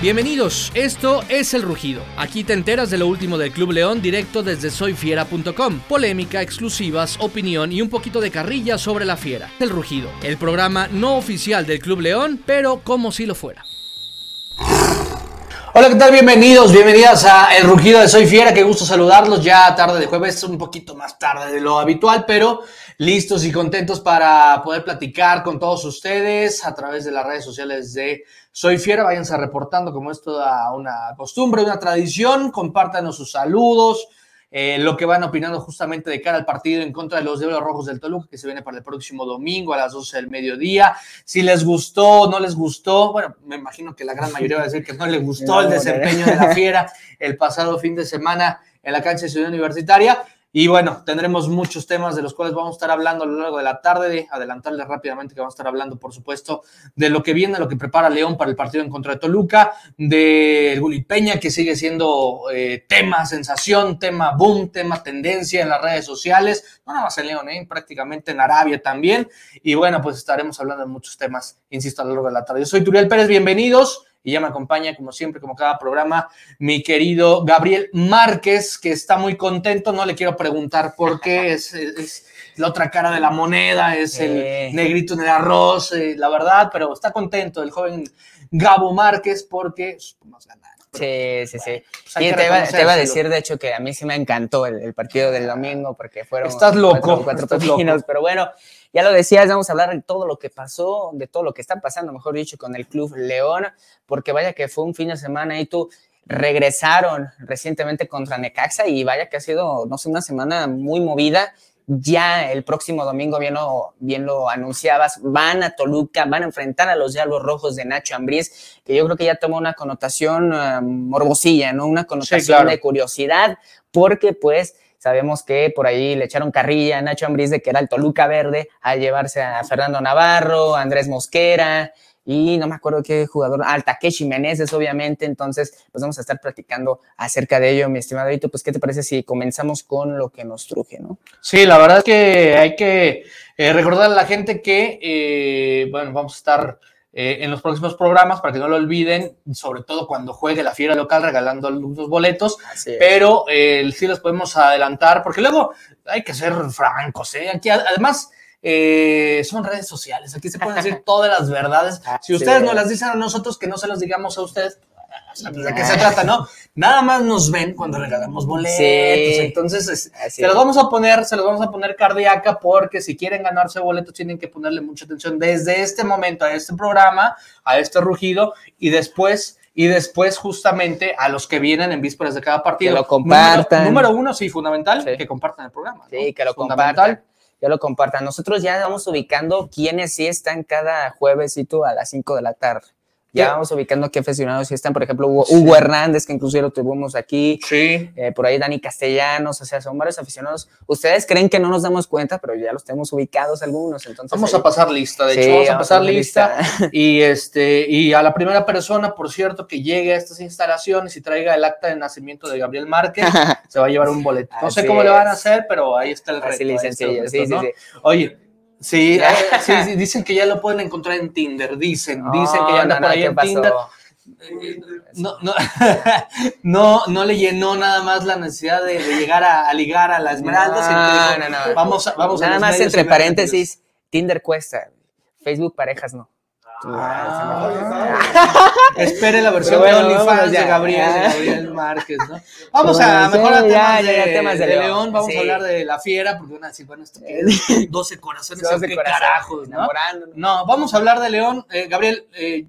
Bienvenidos, esto es El Rugido. Aquí te enteras de lo último del Club León directo desde soyfiera.com. Polémica, exclusivas, opinión y un poquito de carrilla sobre la fiera. El Rugido, el programa no oficial del Club León, pero como si lo fuera. Hola, ¿qué tal? Bienvenidos, bienvenidas a El Rugido de Soy Fiera. Qué gusto saludarlos ya tarde de jueves, un poquito más tarde de lo habitual, pero listos y contentos para poder platicar con todos ustedes a través de las redes sociales de Soy Fiera. Váyanse reportando como es toda una costumbre, una tradición. Compártanos sus saludos, eh, lo que van opinando justamente de cara al partido en contra de los Diablos Rojos del Toluca, que se viene para el próximo domingo a las 12 del mediodía. Si les gustó, no les gustó, bueno, me imagino que la gran mayoría va a decir que no les gustó el desempeño de la Fiera el pasado fin de semana en la cancha de Ciudad Universitaria. Y bueno, tendremos muchos temas de los cuales vamos a estar hablando a lo largo de la tarde. De adelantarles rápidamente que vamos a estar hablando, por supuesto, de lo que viene, lo que prepara León para el partido en contra de Toluca, de Guli Peña, que sigue siendo eh, tema sensación, tema boom, tema tendencia en las redes sociales. No nada más en León, ¿eh? prácticamente en Arabia también. Y bueno, pues estaremos hablando de muchos temas, insisto, a lo largo de la tarde. Yo soy Turiel Pérez, bienvenidos y ya me acompaña, como siempre, como cada programa, mi querido Gabriel Márquez, que está muy contento. No le quiero preguntar por qué, es, es la otra cara de la moneda, es el negrito en el arroz, eh, la verdad, pero está contento el joven Gabo Márquez porque nos ganaron. Sí, sí, sí. Pues y te iba, te iba, a decir, de hecho, que a mí sí me encantó el, el partido del domingo porque fueron. Estás loco. Cuatro, cuatro estás pero bueno, ya lo decías, vamos a hablar de todo lo que pasó, de todo lo que está pasando, mejor dicho, con el Club León, porque vaya que fue un fin de semana y tú regresaron recientemente contra Necaxa y vaya que ha sido, no sé, una semana muy movida. Ya el próximo domingo, bien lo, bien lo anunciabas, van a Toluca, van a enfrentar a los Diablos Rojos de Nacho Ambriz, que yo creo que ya tomó una connotación uh, morbosilla, ¿no? Una connotación sí, claro. de curiosidad, porque pues Sabemos que por ahí le echaron carrilla a Nacho Ambriz de que era el Toluca Verde a llevarse a Fernando Navarro, a Andrés Mosquera y no me acuerdo qué jugador, al Takeshi Meneses, obviamente. Entonces, pues vamos a estar platicando acerca de ello, mi estimado Hito. Pues, ¿qué te parece si comenzamos con lo que nos truje, no? Sí, la verdad es que hay que eh, recordar a la gente que, eh, bueno, vamos a estar eh, en los próximos programas para que no lo olviden, sobre todo cuando juegue la fiera local regalando los boletos, pero eh, sí los podemos adelantar porque luego hay que ser francos, ¿eh? Aquí además eh, son redes sociales, aquí se pueden decir todas las verdades. Si ustedes nos las dicen a nosotros, que no se los digamos a ustedes, ¿De qué se trata, no? Nada más nos ven cuando regalamos boletos. Sí, Entonces, es, se los vamos a poner, se los vamos a poner cardíaca porque si quieren ganarse boletos tienen que ponerle mucha atención desde este momento a este programa, a este rugido y después y después justamente a los que vienen en vísperas de cada partido. Que lo compartan. Número, número uno, sí, fundamental, sí. que compartan el programa. ¿no? Sí, que lo compartan. Ya lo compartan. Nosotros ya vamos ubicando quiénes sí están cada juevesito a las 5 de la tarde. Ya vamos ubicando qué aficionados están, por ejemplo, Hugo, sí. Hugo, Hernández, que incluso lo tuvimos aquí, sí. eh, por ahí Dani Castellanos, o sea, son varios aficionados. Ustedes creen que no nos damos cuenta, pero ya los tenemos ubicados algunos, entonces. Vamos ahí... a pasar lista, de hecho, vamos a pasar lista. lista. y, este, y a la primera persona, por cierto, que llegue a estas instalaciones y traiga el acta de nacimiento de Gabriel Márquez, se va a llevar un boleto. No sé cómo es. le van a hacer, pero ahí está el reto. Así sencillo, sí, ¿no? sí, Oye, Sí, eh, sí, sí, dicen que ya lo pueden encontrar en Tinder, dicen, dicen que ya anda no, por ahí en pasó? Tinder. No, no, no, no le llenó nada más la necesidad de, de llegar a, a, ligar a la Esmeralda. No, no, no. Vamos, a, vamos nada más entre paréntesis, Tinder cuesta, Facebook parejas no. Ah, espere la versión bueno, de OnlyFans de Gabriel, de Gabriel Márquez, ¿no? Vamos a mejor a temas, ya, de, ya, temas de, de, León, vamos sí. a hablar de la fiera, porque van a decir, bueno, esto que es 12 corazones, 12 ¿qué corazones, carajos, ¿no? No, vamos a hablar de León. Eh, Gabriel, eh,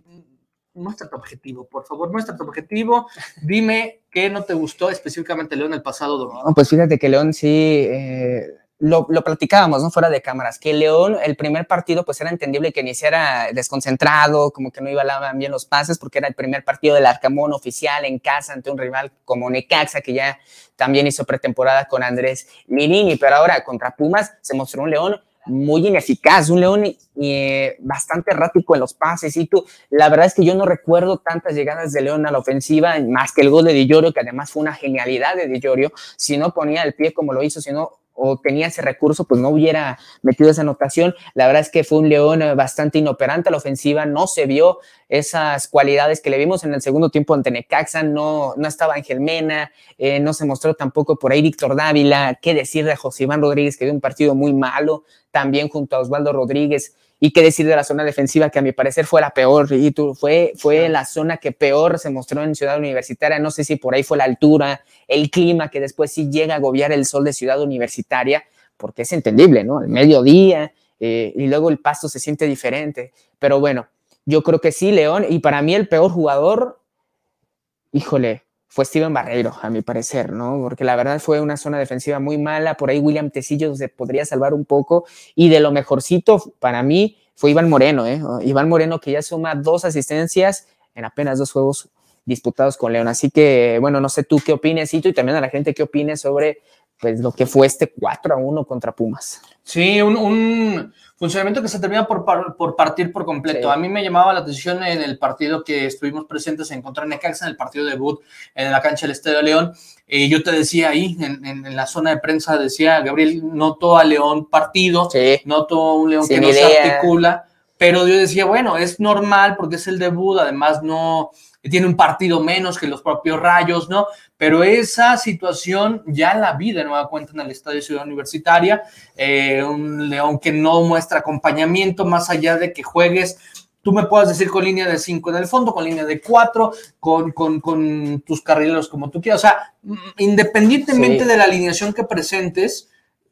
muestra tu objetivo, por favor, muestra tu objetivo. Dime qué no te gustó específicamente León el pasado domingo. No, pues fíjate que León sí... Eh lo, lo, platicábamos, ¿no? Fuera de cámaras, que León, el primer partido, pues era entendible que iniciara desconcentrado, como que no iba bien los pases, porque era el primer partido del Arcamón oficial en casa ante un rival como Necaxa, que ya también hizo pretemporada con Andrés Mirini, pero ahora contra Pumas se mostró un León muy ineficaz, un León eh, bastante errático en los pases. Y tú, la verdad es que yo no recuerdo tantas llegadas de León a la ofensiva, más que el gol de Di Llorio, que además fue una genialidad de Di Llorio, si no ponía el pie como lo hizo, si no o tenía ese recurso, pues no hubiera metido esa anotación. La verdad es que fue un León bastante inoperante. A la ofensiva, no se vio. Esas cualidades que le vimos en el segundo tiempo ante Necaxa, no, no estaba Ángel Mena, eh, no se mostró tampoco por ahí Víctor Dávila, qué decir de José Iván Rodríguez, que dio un partido muy malo, también junto a Osvaldo Rodríguez, y qué decir de la zona defensiva, que a mi parecer fue la peor, y fue, fue la zona que peor se mostró en Ciudad Universitaria. No sé si por ahí fue la altura, el clima, que después sí llega a agobiar el sol de Ciudad Universitaria, porque es entendible, ¿no? El mediodía, eh, y luego el pasto se siente diferente. Pero bueno, yo creo que sí, León, y para mí el peor jugador, híjole, fue Steven Barreiro, a mi parecer, ¿no? Porque la verdad fue una zona defensiva muy mala, por ahí William Tecillo se podría salvar un poco, y de lo mejorcito para mí fue Iván Moreno, ¿eh? Iván Moreno que ya suma dos asistencias en apenas dos juegos disputados con León. Así que, bueno, no sé tú qué opines, y también a la gente qué opines sobre pues lo que fue este 4 a 1 contra Pumas. Sí, un, funcionamiento que se termina por, por partir por completo. A mí me llamaba la atención en el partido que estuvimos presentes en contra Necaxa, en el partido de debut en la cancha del Estadio León. y yo te decía ahí, en, la zona de prensa, decía, Gabriel, noto a León partido, sí. noto un León que no se articula, pero yo decía, bueno, es normal porque es el debut, además no tiene un partido menos que los propios Rayos, ¿no? Pero esa situación ya la vi de nueva cuenta en el Estadio Ciudad Universitaria, eh, un León que no muestra acompañamiento más allá de que juegues tú me puedas decir con línea de 5 en el fondo, con línea de 4, con, con, tus carrileros como tú quieras. O sea, independientemente de la alineación que presentes,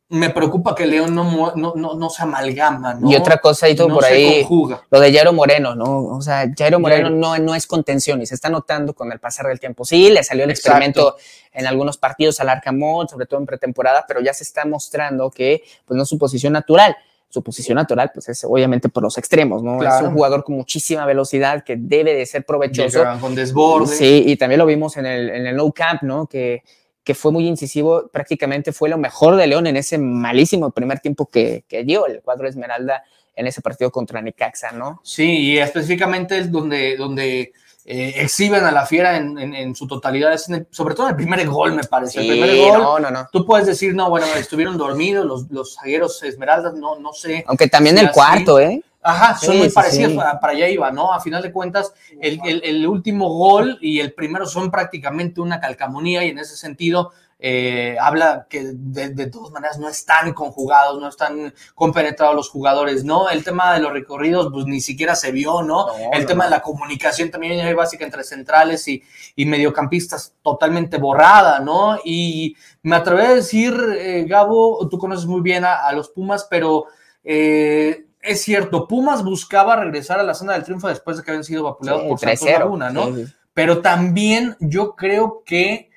me preocupa que León no, no, no, se amalgama, ¿no? Y otra cosa, y todo por ahí, lo de Jairo Moreno, ¿no? O sea, Jairo Moreno no, no es contención y se está notando con el pasar del tiempo. Sí, le salió el experimento en algunos partidos al Arcamón, sobre todo en pretemporada, pero ya se está mostrando que pues no es su posición natural. Su posición natural, pues es obviamente por los extremos, ¿no? Es un jugador con muchísima velocidad que debe de ser provechoso. con desborde. Sí, y también lo vimos en el, en el no camp, ¿no? Que que fue muy incisivo, prácticamente fue lo mejor de León en ese malísimo primer tiempo que, que dio el cuadro Esmeralda en ese partido contra Necaxa, ¿no? Sí, y específicamente es donde, donde eh, exhiben a la fiera en, en, su totalidad, es sobre todo en el primer gol, me parece. el primer gol, no, no, no. Tú puedes decir, no, bueno, estuvieron dormidos los, los zagueros Esmeraldas, no, no sé. Aunque también el cuarto, ¿eh? Ajá, son muy parecidos, Para, allá iba, ¿no? A final de cuentas, el, el, último gol y el primero son prácticamente una calcamonía y en ese sentido eh, habla que de, todas maneras no están conjugados, no están compenetrados los jugadores, ¿no? El tema de los recorridos, pues ni siquiera se vio, ¿no? el tema de la comunicación también hay básica entre centrales y, y, mediocampistas totalmente borrada, ¿no? Y me atrevo a decir, eh, Gabo, tú conoces muy bien a, los Pumas, pero... Eh, es cierto, Pumas buscaba regresar a la zona del triunfo después de que habían sido vapuleados por Santos Laguna, ¿no? Pero también yo creo que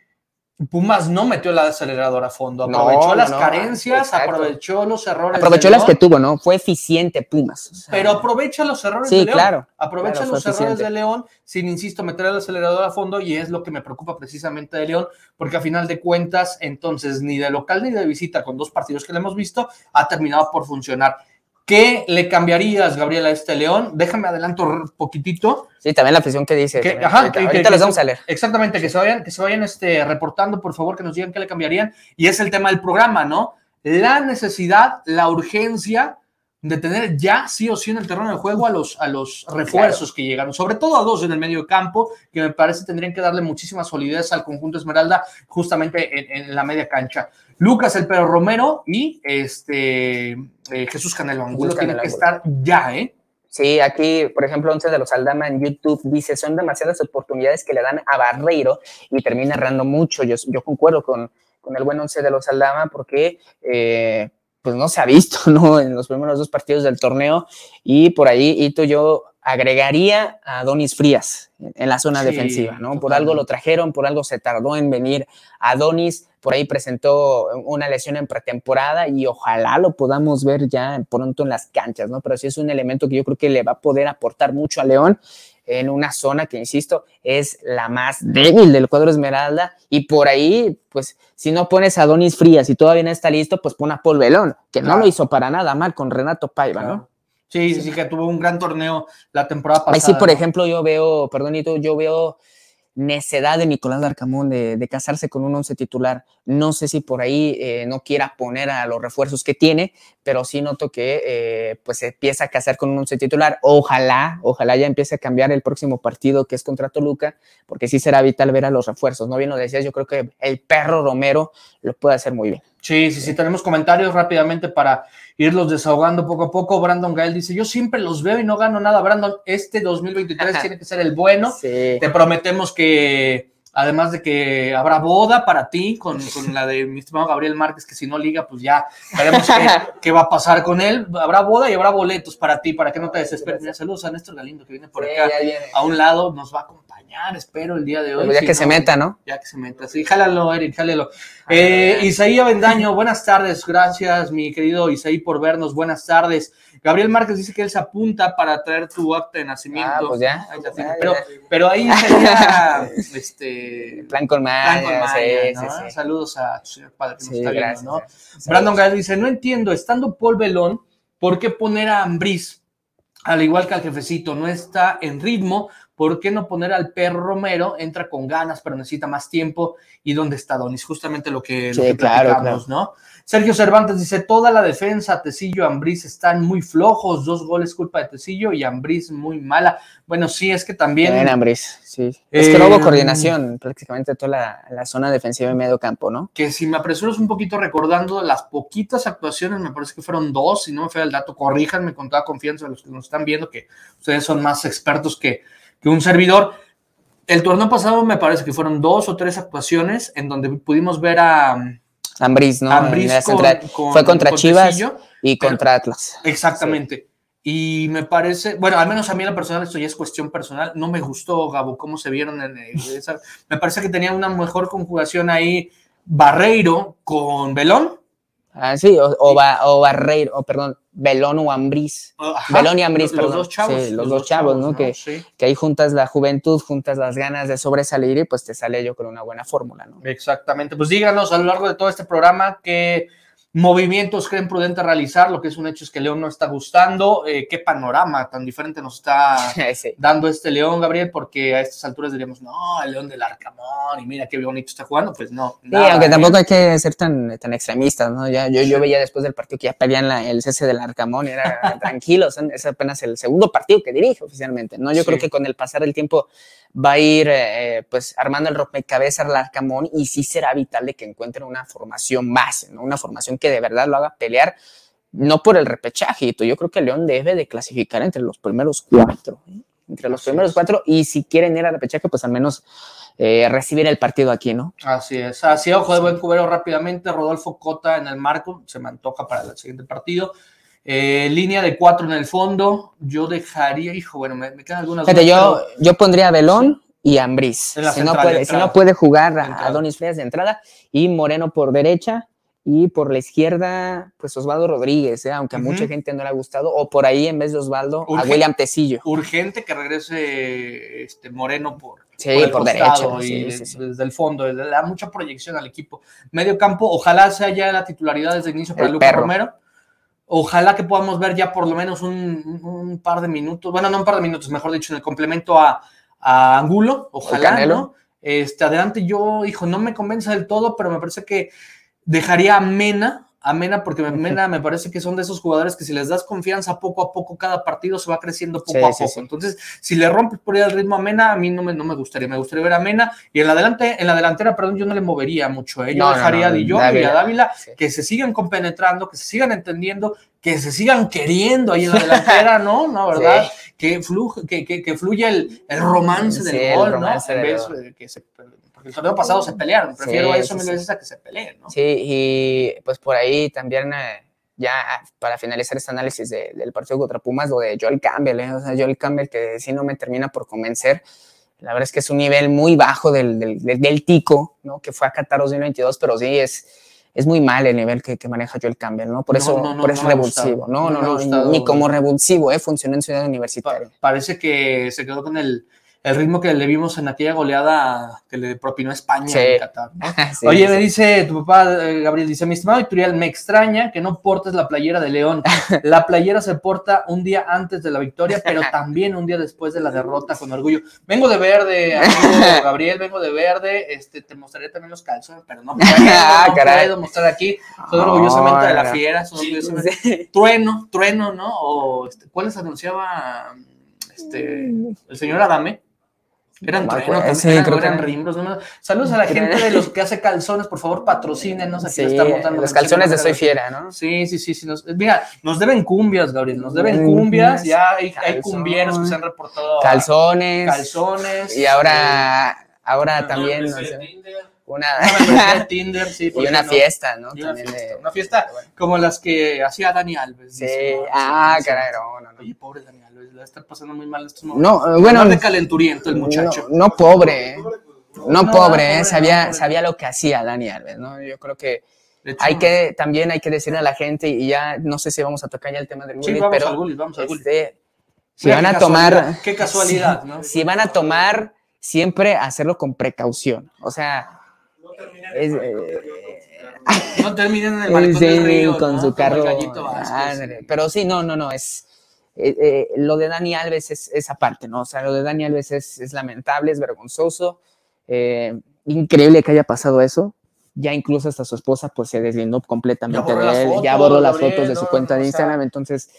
Pumas no metió la aceleradora a fondo, aprovechó las carencias, aprovechó los errores. Aprovechó las que tuvo, ¿no? Fue eficiente Pumas. Pero aprovecha los errores de León. Claro, aprovecha los errores de León sin, insisto, meter el acelerador a fondo y es lo que me preocupa precisamente de León, porque a final de cuentas, entonces, ni de local ni de visita, con dos partidos que le hemos visto, ha terminado por funcionar. ¿Qué le cambiarías, Gabriela, a este León? Déjame adelanto un poquitito. Sí, también la afición que dice. ajá, ahorita, les vamos a leer. Exactamente, que se vayan, que se vayan este, reportando, por favor, que nos digan qué le cambiarían. Y es el tema del programa, ¿no? La necesidad, la urgencia de tener ya sí o sí en el terreno de juego a los, a los refuerzos que llegaron, sobre todo a dos en el medio campo, que me parece tendrían que darle muchísima solidez al conjunto Esmeralda justamente en, la media cancha. Lucas El Pedro Romero y este eh, Jesús Canelo Angulo tienen que estar ya, ¿eh? Sí, aquí, por ejemplo, Once de los Aldama en YouTube dice, son demasiadas oportunidades que le dan a Barreiro y termina errando mucho. Yo, yo concuerdo con, con el buen Once de los Aldama porque... Eh, pues no se ha visto, ¿no? En los primeros dos partidos del torneo. Y por ahí, Ito, yo agregaría a Donis Frías en la zona defensiva, ¿no? Por algo lo trajeron, por algo se tardó en venir a Donis, por ahí presentó una lesión en pretemporada y ojalá lo podamos ver ya pronto en las canchas, ¿no? Pero sí es un elemento que yo creo que le va a poder aportar mucho a León en una zona que, insisto, es la más débil del cuadro Esmeralda. Y por ahí, pues, si no pones a Donis Frías y todavía no está listo, pues pon a Paul Belón, que no lo hizo para nada mal con Renato Paiva, ¿no? Sí, sí, sí, que tuvo un gran torneo la temporada pasada. Ahí sí, por ejemplo, yo veo, perdónito, yo veo necedad de Nicolás Darcamón de, de, casarse con un once titular. No sé si por ahí eh, no quiera poner a los refuerzos que tiene, pero sí noto que eh, pues se empieza a casar con un once titular. Ojalá, ojalá ya empiece a cambiar el próximo partido que es contra Toluca, porque sí será vital ver a los refuerzos. No bien lo decías, yo creo que el perro Romero lo puede hacer muy bien. Sí, sí, sí, tenemos comentarios rápidamente para irlos desahogando poco a poco. Brandon Gael dice, yo siempre los veo y no gano nada. Brandon, este 2023 tiene que ser el bueno. Te prometemos que, además de que habrá boda para ti con, la de mi estimado Gabriel Márquez, que si no liga, pues ya veremos qué, va a pasar con él. Habrá boda y habrá boletos para ti, para que no te desesperes. Mira, saludos a Néstor Galindo, que viene por acá a un lado, nos va a espero, el día de hoy. ya que se meta, ¿no? Ya que se meta, sí, jálalo, Eric, jálalo. Eh, Isaí Avendaño, buenas tardes, gracias, mi querido Isaí, por vernos, buenas tardes. Gabriel Márquez dice que él se apunta para traer tu acta de nacimiento. Ah, pues ya. pero, pero ahí sería, este... Plan con Maya, Saludos a tu señor padre que nos está viendo, ¿no? Brandon Gael dice, no entiendo, estando Paul Belón, ¿por qué poner a Ambris? Al igual que al jefecito, no está en ritmo, ¿por qué no poner al perro Romero? Entra con ganas, pero necesita más tiempo. ¿Y dónde está Donis? Justamente lo que, sí, claro, ¿no? Sergio Cervantes dice, toda la defensa, Tecillo, Ambriz están muy flojos, dos goles culpa de Tecillo y Ambriz muy mala. Bueno, sí, es que también... En Ambriz, sí. es que no hubo eh, coordinación prácticamente toda la, la, zona defensiva y medio campo, ¿no? Que si me apresuro un poquito recordando las poquitas actuaciones, me parece que fueron dos, si no me fue el dato, corríjanme con toda confianza a los que nos están viendo, que ustedes son más expertos que, que un servidor. El torneo pasado me parece que fueron dos o tres actuaciones en donde pudimos ver a Ambris, ¿no? fue contra Chivas y contra Atlas. Exactamente. Y me parece, bueno, al menos a mí en la personal, esto ya es cuestión personal, no me gustó, Gabo, cómo se vieron en esa, me parece que tenía una mejor conjugación ahí Barreiro con Belón Ah, sí, o, o, Barreiro, o perdón, Belón o Ambriz. Belón y Ambriz, perdón. Los dos chavos. Sí, los, dos, chavos, ¿no? Que, que ahí juntas la juventud, juntas las ganas de sobresalir y pues te sale yo con una buena fórmula, ¿no? Exactamente. Pues díganos a lo largo de todo este programa que movimientos creen prudente realizar. Lo que es un hecho es que León no está gustando. Eh, ¿Qué panorama tan diferente nos está dando este León, Gabriel? Porque a estas alturas diríamos, no, el León del Arcamón y mira qué bonito está jugando. Pues no. Sí, aunque tampoco hay que ser tan, tan extremistas, ¿no? Ya, yo, yo veía después del partido que ya pedían el cese del Arcamón y era tranquilos. Es apenas el segundo partido que dirige oficialmente, ¿no? Yo creo que con el pasar del tiempo va a ir eh, pues armando el rompecabezas al Arcamón y sí será vital de que encuentren una formación base, ¿no? Una formación que de verdad lo haga pelear, no por el repechaje, yo creo que León debe de clasificar entre los primeros cuatro, ¿eh? entre los primeros cuatro y si quieren ir al repechaje, pues al menos eh, recibir el partido aquí, ¿no? Así es, así ojo de buen cubero rápidamente, Rodolfo Cota en el marco, se me antoja para el siguiente partido. Eh, línea de cuatro en el fondo, yo dejaría, hijo, bueno, me, quedan algunas. yo, yo pondría a Belón y Ambriz. Si no, puede, si no puede jugar a, a Donis Frías de entrada y Moreno por derecha y por la izquierda, pues Osvaldo Rodríguez, ¿eh? aunque a mucha gente no le ha gustado, o por ahí en vez de Osvaldo, a William Tecillo. Urgente que regrese este Moreno por, sí, por, derecha. Y desde, el fondo, le da mucha proyección al equipo. Medio campo, ojalá sea ya la titularidad desde el inicio para Lucas Romero. Ojalá que podamos ver ya por lo menos un, par de minutos, bueno, no un par de minutos, mejor dicho, en el complemento a, Angulo, ojalá, ¿no? Este, adelante yo, hijo, no me convence del todo, pero me parece que dejaría a Mena, a Mena, porque Mena me parece que son de esos jugadores que si les das confianza poco a poco, cada partido se va creciendo poco a poco. Entonces, si le rompes por ahí el ritmo a Mena, a mí no me, no me gustaría. Me gustaría ver a Mena y en la, delante, en la delantera, perdón, yo no le movería mucho. ¿eh? Yo dejaría a Dillon y a Dávila que se sigan compenetrando, que se sigan entendiendo, que se sigan queriendo ahí en la delantera, ¿no? ¿No, verdad? Que, que, que, que, fluya el, el romance del gol, ¿no? En vez de que se el torneo pasado se pelearon. Prefiero eso mil veces a que se peleen, ¿no? Sí, y pues por ahí también, eh, ya para finalizar este análisis del partido contra Pumas, lo de Joel Campbell, ¿eh? O sea, Joel Campbell que sí no me termina por convencer. La verdad es que es un nivel muy bajo del, del, del, Tico, ¿no? Que fue a Qatar 2022, pero sí es, es muy mal el nivel que, que maneja Joel Campbell, ¿no? Por eso, por eso revulsivo, ¿no? No, no, ni como revulsivo, ¿eh? Funcionó en Ciudad Universitaria. Parece que se quedó con el el ritmo que le vimos en aquella goleada que le propinó España Sí. en Qatar. ¿no? Sí, Oye, sí. me dice tu papá, eh, Gabriel, dice, mi estimado Ituriel, me extraña que no portes la playera de León. La playera se porta un día antes de la victoria, pero también un día después de la derrota con orgullo. Vengo de verde, amigo Gabriel, vengo de verde. Este, te mostraré también los calzones, pero no puedo, Ah, no puedo mostrar aquí. Soy orgullosamente de la fiera, soy orgullosamente... Trueno, trueno, ¿no? O, este, ¿cuáles anunciaba este, el señor Adame? Eran No me trueno, acuerdo. también, Sí, eran, creo rimbros. ¿no? Saludos a la gente de los que hace calzones, por favor, patrocínenos. Aquí Sí, estamos los calzones de Soy. Fiera, ¿no? Sí, sí, sí, sí. Nos, mira, nos deben cumbias, Gabriel, nos deben Mm, cumbias. Ya hay, hay cumbieros que se han reportado. a Calzones. Calzones. Y ahora, ahora No, también, No, sé, una, una Tinder, sí. ¿por y una no? fiesta, ¿no? Y una También fiesta, de- una fiesta como las que hacía Dani Alves. Sí, ah, caray, no, no, no. Oye, pobre Dani Alves, le va a estar pasando muy mal estos momentos. No, eh, bueno, de calenturiento el muchacho. no, no pobre, ¿eh? no No, pobre, ¿eh? sabía, pobre. sabía lo que hacía Dani Alves, ¿no? Yo creo que hecho, hay que, también hay que decirle a la gente, y ya no sé si vamos a tocar ya el tema del Sí, bullying, vamos pero al Gullit, vamos al Gullit. este, si Mira van a tomar, Qué casualidad, ¿no? si van a tomar, siempre hacerlo con precaución, o sea, No el eh, No terminen en el Sí, del río. con ¿no? su carro. el gallito Vázquez. ándale. Pero sí, no, no, no, es eh, eh, lo de Dani Alves es esa parte, ¿no? O sea, lo de Dani Alves es, es lamentable, es vergonzoso, eh, increíble que haya pasado eso. Ya incluso hasta su esposa pues se deslindó completamente Ya de él, ya fotos, borró las fotos de su cuenta de o sea. Instagram, entonces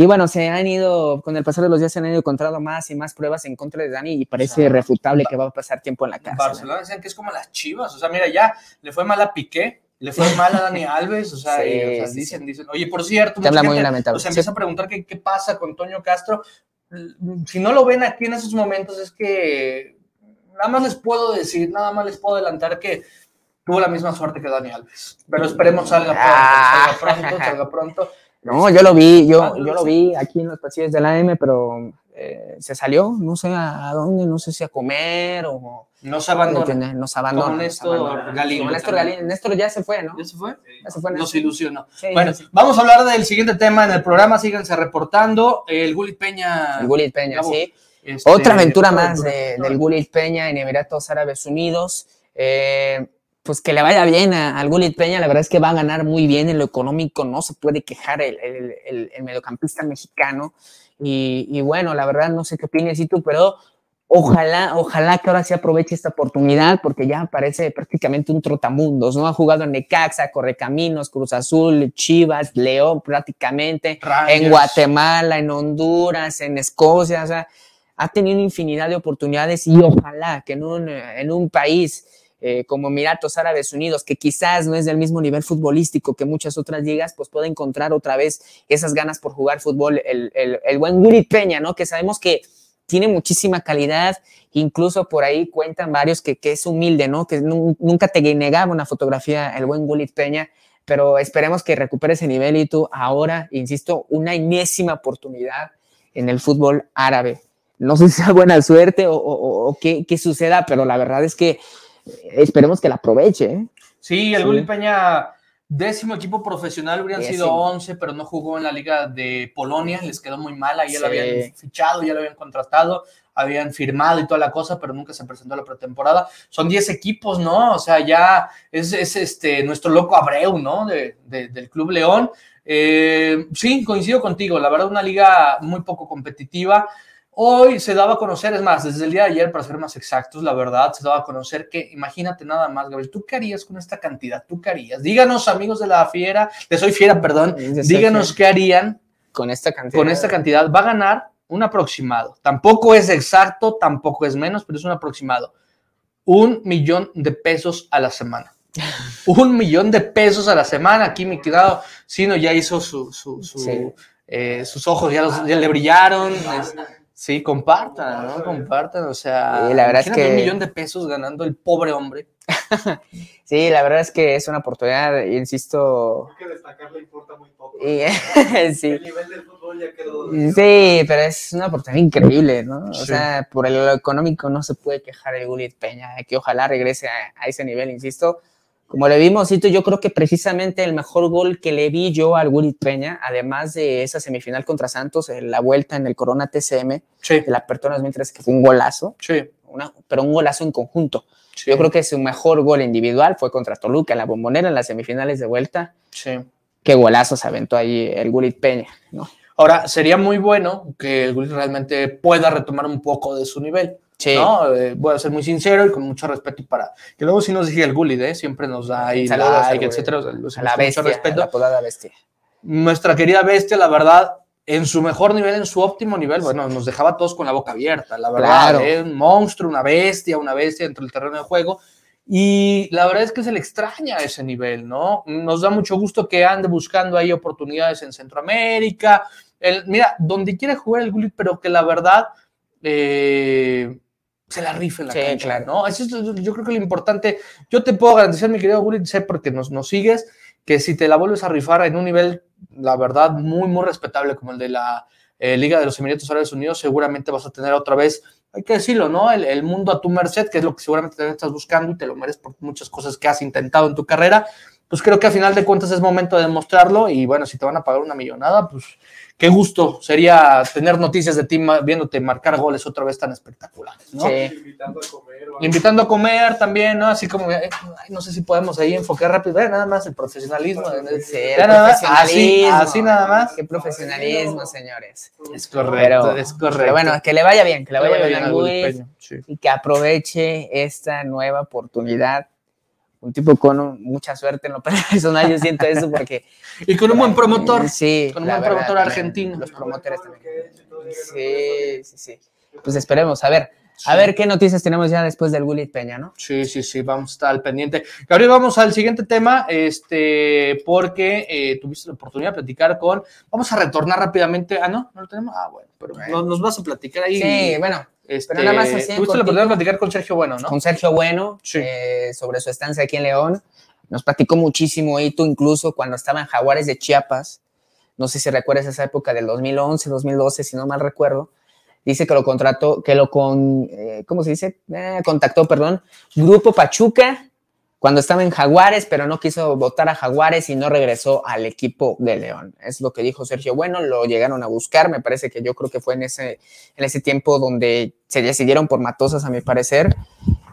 y bueno, se han ido, con el pasar de los días se han ido encontrando más y más pruebas en contra de Dani y parece O sea, irrefutable que va a pasar tiempo en la cárcel. Barcelona decían que es como las chivas. O sea, mira, ya le fue mal a Piqué, le fue mal a Dani Alves. O sea, Sí, y, o sea, sí, dicen, dicen. Oye, por cierto, mucha muy gente, lamentable. pues, se empieza a preguntar qué, qué pasa con Toño Castro. Si no lo ven aquí en esos momentos, es que nada más les puedo decir, nada más les puedo adelantar que tuvo la misma suerte que Dani Alves. Pero esperemos salga pronto, Ah. salga pronto, salga pronto. No, yo lo vi, yo, Ah, yo lo vi aquí en los pasillos de la M, pero eh, se salió, no sé a, dónde, no sé si a comer o nos abandona. Como nos Néstor abandona. Galindo Néstor. Galindo. Néstor ya se fue, ¿no? ¿Ya se fue? Ya se fue Nos Néstor. ilusionó. Sí, Bueno, sí, vamos a hablar del siguiente tema en el programa. Síganse reportando. El Gullit Peña. El Gulit Peña, sí. este, Otra aventura más de- del Gulit Peña en Emiratos Árabes Unidos. Eh, pues que le vaya bien a- al Gulit Peña, la verdad es que va a ganar muy bien en lo económico, no se puede quejar el, el- el- el mediocampista mexicano. Y, y bueno, la verdad no sé qué opinas y tú, pero ojalá, ojalá que ahora sí aproveche esta oportunidad porque ya parece prácticamente un trotamundos, ¿no? Ha jugado en Necaxa, Correcaminos, Cruz Azul, Chivas, León prácticamente en Guatemala, en Honduras, en Escocia, o sea, ha tenido infinidad de oportunidades y ojalá que en un, en un país eh, como Emiratos Árabes Unidos, que quizás no es del mismo nivel futbolístico que muchas otras ligas, pues pueda encontrar otra vez esas ganas por jugar fútbol, el, el, el buen Gurit Peña, ¿no? Que sabemos que tiene muchísima calidad, incluso por ahí cuentan varios que, que es humilde, ¿no? Que nu- nunca te negaba una fotografía el buen Gulit Peña, pero esperemos que recupere ese nivel y tú ahora, insisto, una enésima oportunidad en el fútbol árabe. No sé si sea buena suerte o, o- qué, suceda, pero la verdad es que esperemos que la aproveche. ¿eh? Sí, el Sí. Gullit Peña, décimo equipo profesional, hubieran sido Décimo. 11, pero no jugó en la Liga de Polonia, les quedó muy mal. Ahí ya lo Sí. habían fichado, ya lo habían contratado, habían firmado y toda la cosa, pero nunca se presentó a la pretemporada. Son 10 equipos, ¿no? O sea, ya es, es este, nuestro loco Abreu, ¿no? De- de- del Club León. Eh, sí, coincido contigo, la verdad, una liga muy poco competitiva. Hoy se daba a conocer, es más, desde el día de ayer, para ser más exactos, la verdad, se daba a conocer que, imagínate nada más, Gabriel, ¿tú qué harías con esta cantidad? ¿Tú qué harías? Díganos, amigos de la fiera, de Soy Fiera, perdón, díganos qué harían Con esta cantidad. con esta cantidad. Va a ganar un aproximado. Tampoco es exacto, tampoco es menos, pero es un aproximado. Un millón de pesos a la semana. un millón de pesos a la semana. Aquí mi querido Sino ya hizo su, su- su, Sí. eh, sus ojos, ya, los- ya le brillaron. Es- sí, compartan, ¿no? Compartan. O sea, Sí, la verdad es que- un millón de pesos ganando el pobre hombre. Sí, la verdad es que es una oportunidad, insisto. Hay que destacarlo importa muy poco. y- sí. El nivel del fútbol ya quedó. Sí, pero es una oportunidad increíble, ¿no? O Sí. sea, por el lo económico no se puede quejar el Gulit Peña, que ojalá regrese a, a ese nivel, insisto. Como le vimos, yo creo que precisamente el mejor gol que le vi yo al Gurit Peña, además de esa semifinal contra Santos, en la vuelta en el Corona TCM, Sí, de la Apertura 2013, que fue un golazo, sí. una- pero un golazo en conjunto. sí, Yo creo que su mejor gol individual fue contra Toluca en la bombonera en las semifinales de vuelta. sí. Qué golazo se aventó ahí el Gurit Peña, ¿no? Ahora, sería muy bueno que el Gullit realmente pueda retomar un poco de su nivel. Sí. ¿no? Eh, voy a ser muy sincero y con mucho respeto para que luego si nos sigue el Gullit, ¿eh? siempre nos da ahí like, etcétera. o sea, lo hacemos A la con mucho bestia, a respeto. la bestia. Nuestra querida bestia, la verdad, en su mejor nivel, en su óptimo nivel, bueno, nos dejaba todos con la boca abierta, la verdad. Claro. ¿eh? Un monstruo, una bestia, una bestia dentro del terreno de juego. Y la verdad es que se le extraña ese nivel, ¿no? Nos da mucho gusto que ande buscando ahí oportunidades en Centroamérica. El, mira, donde quiere jugar el Gullit, pero que la verdad eh, se la rife en la Sí, cancha, claro. ¿no? Eso es, yo creo que lo importante, yo te puedo garantizar, mi querido Gullit, sé porque nos, nos sigues, que si te la vuelves a rifar en un nivel, la verdad, muy, muy respetable como el de la eh, Liga de los Emiratos Árabes Unidos, seguramente vas a tener otra vez, hay que decirlo, ¿no? El, el mundo a tu merced, que es lo que seguramente te estás buscando y te lo mereces por muchas cosas que has intentado en tu carrera. Pues creo que a final de cuentas es momento de demostrarlo y bueno, si te van a pagar una millonada, pues qué gusto sería tener noticias de ti viéndote marcar goles otra vez tan espectaculares, ¿no? Sí. Invitando a comer. Invitando a comer también, ¿no? Así como, eh, ay, no sé si podemos ahí enfocar rápido, ve, nada más el profesionalismo. Sí, Ya el nada más, así, profesionalismo. así nada más. Qué profesionalismo, señores. Es correcto, Pero, es correcto. pero bueno, que le vaya bien, que le vaya, bien, al Luis sí. y que aproveche esta nueva oportunidad. Un tipo con mucha suerte en lo personal, yo siento eso porque... Y con un buen promotor. Sí, con un buen verdad, promotor argentino. Los promotores también. Sí, sí, sí. Pues esperemos, a ver, a ver qué noticias tenemos ya después del Willy Peña, ¿no? Sí, sí, sí, vamos a estar al pendiente. Gabriel, vamos al siguiente tema, este, porque eh, tuviste la oportunidad de platicar con. Vamos a retornar rápidamente. Ah, no, no lo tenemos. Ah, bueno, pero Bueno. nos, nos vas a platicar ahí. Sí, bueno, este, pero nada más así, Tuviste la oportunidad de platicar con Sergio Bueno, ¿no? con Sergio Bueno Sí. eh, sobre su estancia aquí en León. Nos platicó muchísimo y tú incluso cuando estaba en Jaguares de Chiapas, no sé si recuerdas esa época del 2011, 2012, si no mal recuerdo, dice que lo contrató, que lo con, eh, ¿cómo se dice? Eh, contactó, perdón, Grupo Pachuca cuando estaba en Jaguares, pero no quiso votar a Jaguares y no regresó al equipo de León. Es lo que dijo Sergio Bueno, lo llegaron a buscar, me parece que yo creo que fue en ese, en ese tiempo donde se decidieron por Matosas, a mi parecer.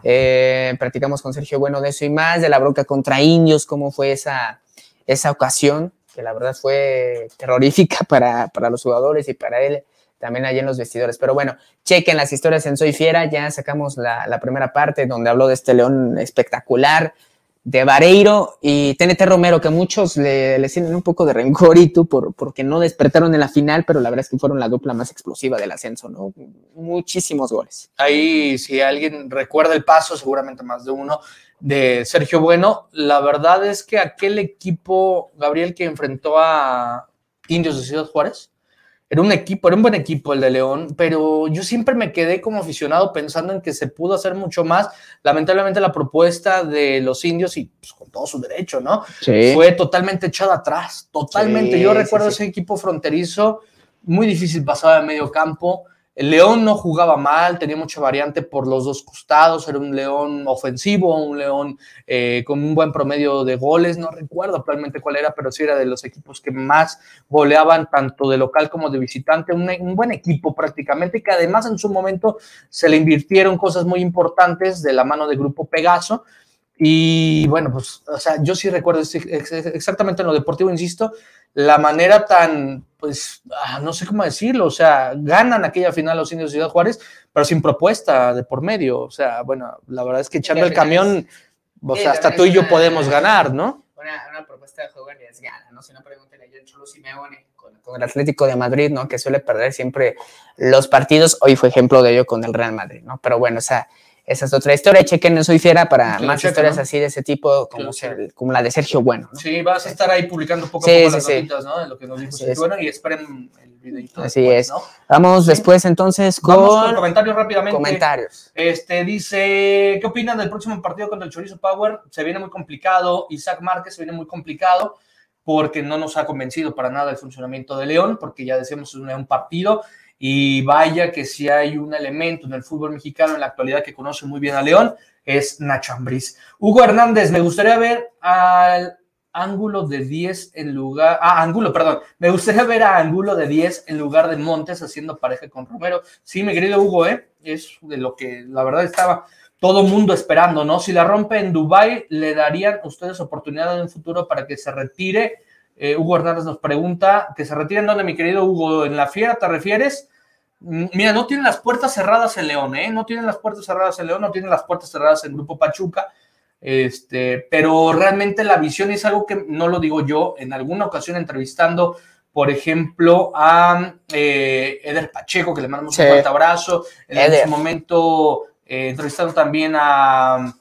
Eh, practicamos con Sergio Bueno de eso y más, de la bronca contra Indios, cómo fue esa, esa ocasión, que la verdad fue terrorífica para, para los jugadores y para él también allí en los vestidores. Pero bueno, chequen las historias en Soy Fiera, ya sacamos la, la primera parte donde habló de este león espectacular, de Vareiro y TNT Romero, que muchos le, le tienen un poco de rencor y tú por, porque no despertaron en la final, pero la verdad es que fueron la dupla más explosiva del ascenso, ¿no? Muchísimos goles. Ahí, si alguien recuerda el paso, seguramente más de uno, de Sergio Bueno, la verdad es que aquel equipo, Gabriel, que enfrentó a Indios de Ciudad Juárez, era un equipo, era un buen equipo el de León, pero yo siempre me quedé como aficionado pensando en que se pudo hacer mucho más. Lamentablemente la propuesta de los indios, y pues, con todo su derecho, ¿no? Sí. fue totalmente echada atrás, totalmente. Sí, Yo recuerdo sí. ese equipo fronterizo, muy difícil pasaba de medio campo. El León no jugaba mal, tenía mucha variante por los dos costados, era un León ofensivo, un León eh, con un buen promedio de goles, no recuerdo actualmente cuál era, pero sí era de los equipos que más goleaban tanto de local como de visitante, un, un buen equipo prácticamente, que además en su momento se le invirtieron cosas muy importantes de la mano de Grupo Pegaso, y bueno, pues, o sea, yo sí recuerdo ex- exactamente en lo deportivo, insisto, la manera tan, pues, ah, no sé cómo decirlo, o sea, ganan aquella final los indios de Ciudad Juárez, pero sin propuesta de por medio, o sea, bueno, la verdad es que echando el camión, o sea, hasta tú y yo podemos ganar, ¿no? Una, una propuesta de juego arriesgada, ¿no? Si no, pregúntale a John Cholo Simeone con, con el Atlético de Madrid, ¿no? Que suele perder siempre los partidos. Hoy fue ejemplo de ello con el Real Madrid, ¿no? Pero bueno, esa, esa es otra historia. Chequen en Soy Fiera para más chequen, historias ¿no? así de ese tipo, como, como la de Sergio Bueno, ¿no? Sí, vas a estar ahí publicando poco a Sí, poco sí, las notitas, ¿no? De lo que nos dijo Sergio. Bueno, y esperen el videito. Así después, es. ¿no? Vamos después entonces Vamos con con comentarios rápidamente. comentarios. Este dice, ¿qué opinan del próximo partido contra el Chorizo Power? Se viene muy complicado. Isaac Márquez se viene muy complicado porque no nos ha convencido para nada el funcionamiento de León, porque ya decíamos es un, un partido y vaya que si hay un elemento en el fútbol mexicano en la actualidad que conoce muy bien a León, es Nacho Ambriz. Hugo Hernández, me gustaría ver al ángulo de 10 en lugar, ah, ángulo, perdón, me gustaría ver a ángulo de 10 en lugar de Montes haciendo pareja con Romero. Sí, mi querido Hugo, ¿eh? es de lo que la verdad estaba todo mundo esperando, ¿no? Si la rompe en Dubai, ¿le darían ustedes oportunidad en un futuro para que se retire? Eh, Hugo Hernández nos pregunta, ¿que se retire en dónde, mi querido Hugo? ¿En la fiera te refieres? Mm, mira, no tienen las puertas cerradas en León, ¿eh? No tienen las puertas cerradas en León, no tienen las puertas cerradas en Grupo Pachuca. Este, pero realmente la visión es algo que no lo digo yo, en alguna ocasión entrevistando, por ejemplo, a eh, Eder Pacheco, que le mandamos un fuerte abrazo, en ese momento eh, entrevistando también a,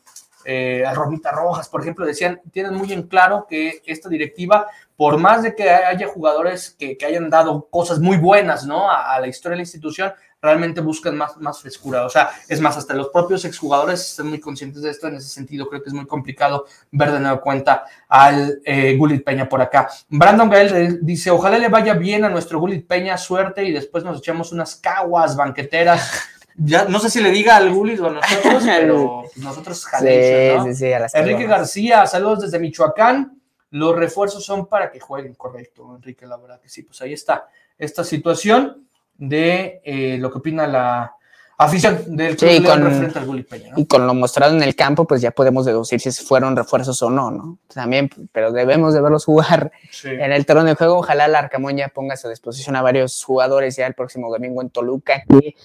eh, a Romita Rojas, por ejemplo, decían, tienen muy en claro que esta directiva, por más de que haya jugadores que, que hayan dado cosas muy buenas, ¿no? A, a, la historia de la institución, realmente buscan más, más frescura. O sea, es más, hasta los propios exjugadores están muy conscientes de esto. En ese sentido, creo que es muy complicado ver de nueva cuenta al eh, Gulit Peña por acá. Brandon Gael dice: Ojalá le vaya bien a nuestro Gulit Peña, suerte y después nos echamos unas caguas banqueteras. Ya, no sé si le diga al Gulit o a nosotros, pero nosotros jalemos, sí, ¿no? sí, sí, Enrique García, saludos desde Michoacán. Los refuerzos son para que jueguen, correcto, Enrique, la verdad que sí. Pues ahí está esta situación de eh, lo que opina la afición del club sí, con, referente al Gulli Peña. ¿no? Y con lo mostrado en el campo, pues ya podemos deducir si fueron refuerzos o no, ¿no? También, pero debemos de verlos jugar sí. en el terreno de juego. Ojalá la Arcamoña ponga a su disposición a varios jugadores ya el próximo domingo en Toluca, que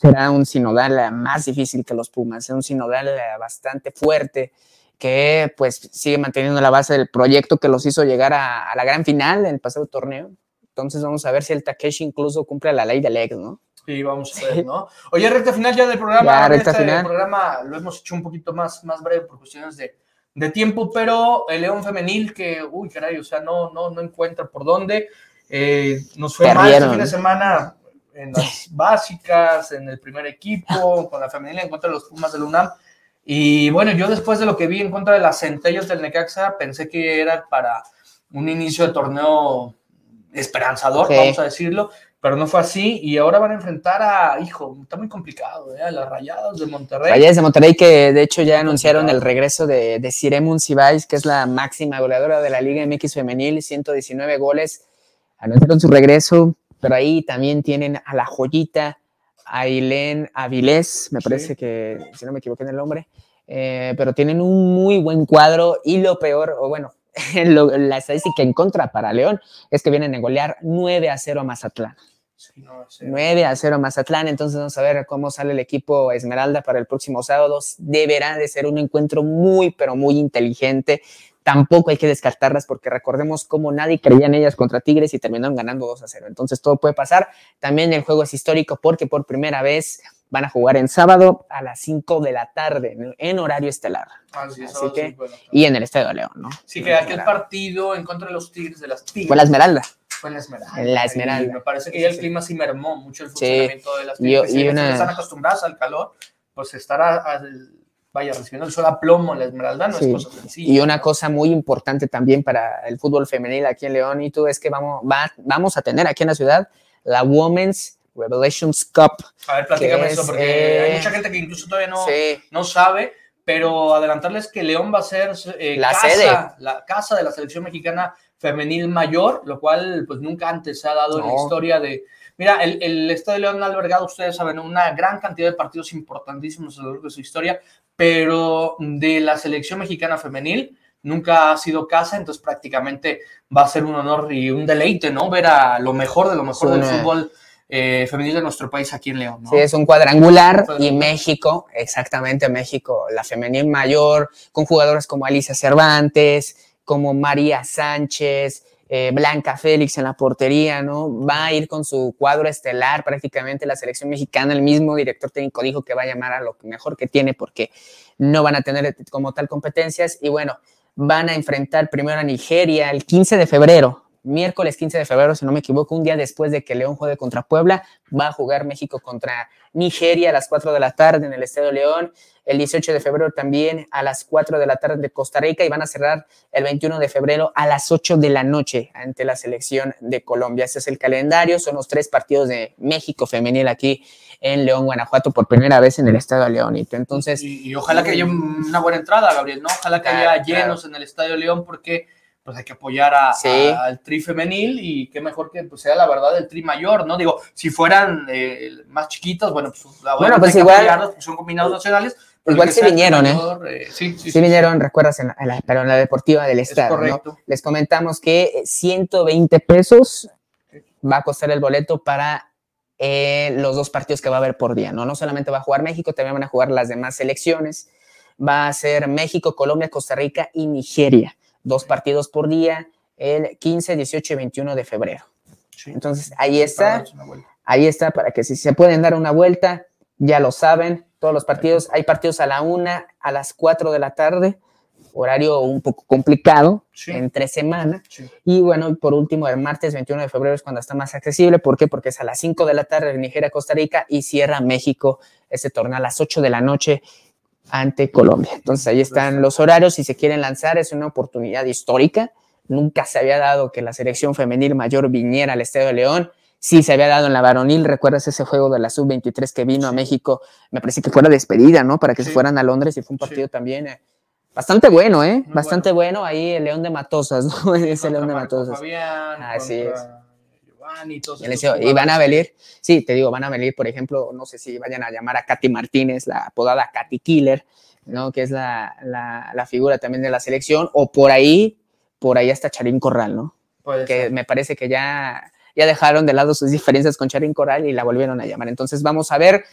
será un sinodal más difícil que los Pumas, un sinodal bastante fuerte que pues sigue manteniendo la base del proyecto que los hizo llegar a, a la gran final en el pasado torneo. Entonces vamos a ver si el Takeshi incluso cumple la ley del ex, ¿no? Sí, vamos a ver, ¿no? Oye, recta final ya del programa. Ya, recta este final. programa lo hemos hecho un poquito más, más breve por cuestiones de, de tiempo, pero el León Femenil que, uy, caray, o sea, no, no, no encuentra por dónde. Eh, nos fue mal este fin de semana en las básicas, en el primer equipo, con la femenil en contra de los Pumas del UNAM. Y bueno, yo después de lo que vi en contra de las centellas del Necaxa, pensé que era para un inicio de torneo esperanzador, vamos a decirlo, pero no fue así y ahora van a enfrentar a, hijo, está muy complicado, ¿eh? a las Rayadas de Monterrey. Rayadas de Monterrey que de hecho ya anunciaron el regreso de, de Ciremun Cibais, que es la máxima goleadora de la Liga MX femenil, 119 goles, anunciaron su regreso, pero ahí también tienen a la joyita, Ailén Avilés, me parece sí. que, si no me equivoqué en el nombre, eh, pero tienen un muy buen cuadro y lo peor, o bueno, lo, la estadística en contra para León es que vienen a golear 9 a 0 a Mazatlán. Sí, no, sí. 9 a 0 a Mazatlán, entonces vamos a ver cómo sale el equipo Esmeralda para el próximo sábado. Deberá de ser un encuentro muy, pero muy inteligente. Tampoco hay que descartarlas porque recordemos cómo nadie creía en ellas contra Tigres y terminaron ganando 2 a 0. Entonces todo puede pasar. También el juego es histórico porque por primera vez van a jugar en sábado a las 5 de la tarde en, horario estelar. Así, Así que, y en el Estadio de León, ¿no? Sí, que aquel partido en contra de los Tigres, de las Tigres. Fue la Esmeralda. Fue la Esmeralda. En la Esmeralda. Y me parece que ya el clima sí mermó mucho el funcionamiento sí. de las Tigres. Y, y una... están acostumbradas al calor, pues estará, al, vaya, recibiendo el sol a plomo en la Esmeralda no sí. es cosa sencilla. Y una cosa muy importante también para el fútbol femenil aquí en León, y tú, es que vamos, va, vamos a tener aquí en la ciudad la Women's Revelations Cup. A ver, platícame eso, porque eh, hay mucha gente que incluso todavía no, sí. no sabe, pero adelantarles que León va a ser eh, la casa, sede. la casa de la selección mexicana femenil mayor, lo cual pues nunca antes se ha dado no. en la historia de... Mira, el, el Estadio de León ha albergado, ustedes saben, una gran cantidad de partidos importantísimos a lo largo de su historia, pero de la selección mexicana femenil nunca ha sido casa, entonces prácticamente va a ser un honor y un deleite, ¿no? Ver a lo mejor de lo mejor sí, del fútbol eh, femenil de nuestro país aquí en León. ¿no? Sí, es un cuadrangular y México, exactamente México, la femenil mayor, con jugadoras como Alicia Cervantes, como María Sánchez, eh, Blanca Félix en la portería, ¿no? Va a ir con su cuadro estelar prácticamente la selección mexicana. El mismo director técnico dijo que va a llamar a lo mejor que tiene porque no van a tener como tal competencias. Y bueno, van a enfrentar primero a Nigeria el 15 de febrero miércoles 15 de febrero, si no me equivoco, un día después de que León juegue contra Puebla, va a jugar México contra Nigeria a las 4 de la tarde en el Estadio León. El 18 de febrero también a las 4 de la tarde de Costa Rica y van a cerrar el 21 de febrero a las 8 de la noche ante la selección de Colombia. Ese es el calendario, son los tres partidos de México femenil aquí en León, Guanajuato, por primera vez en el Estadio Leónito. Entonces, y, y ojalá que haya una buena entrada, Gabriel, ¿no? Ojalá que Claro, haya claro. llenos en el Estadio León porque pues hay que apoyar a- Sí. a- al tri femenil y qué mejor que pues, sea la verdad el tri mayor, ¿no? Digo, si fueran eh, más chiquitos, bueno, pues, la Bueno, pues igual- apoyarlos, pues, son combinados nacionales. Igual sí vinieron, ¿eh? mayor, sí, sí, sí vinieron, recuerdas, en la, en la- pero en la deportiva del es Estado, ¿no? correcto. Les comentamos que 120 pesos va a costar el boleto para eh, los dos partidos que va a haber por día, ¿no? No solamente va a jugar México, también van a jugar las demás selecciones. Va a ser México, Colombia, Costa Rica y Nigeria. Dos partidos por día, el 15, 18 y 21 de febrero. Sí. Entonces, ahí está. Ahí está, para que si se pueden dar una vuelta, ya lo saben, todos los partidos, hay partidos a la una, a las 4 de la tarde, horario un poco complicado, Sí. entre semana. Sí. Y bueno, por último, el martes 21 de febrero es cuando está más accesible. ¿Por qué? Porque es a las 5 de la tarde en Nigeria, Costa Rica y cierra México este torneo a las 8 de la noche ante Colombia. Entonces ahí están los horarios. Si se quieren lanzar, es una oportunidad histórica. Nunca se había dado que la selección femenil mayor viniera al Estadio de León. Sí, se había dado en la varonil. ¿Recuerdas ese juego de la sub-23 que vino a. México? Me parece que fue la despedida, ¿no? Para que se fueran a Londres y fue un Sí. partido también eh, bastante bueno, ¿eh? Muy Bastante bueno. Ahí el León de Matosas, ¿no? Ese León de Marco Matosas. Fabián, Así contra Giovanni, esos y van a venir, sí, te digo, van a venir, por ejemplo, no sé si vayan a llamar a Katy Martínez, la apodada Katy Killer, ¿no? Que es la, la, la figura también de la selección, o por ahí, por ahí hasta Charín Corral, ¿no? Puede Que ser. me parece que ya, ya dejaron de lado sus diferencias con Charín Corral y la volvieron a llamar. Entonces vamos a ver,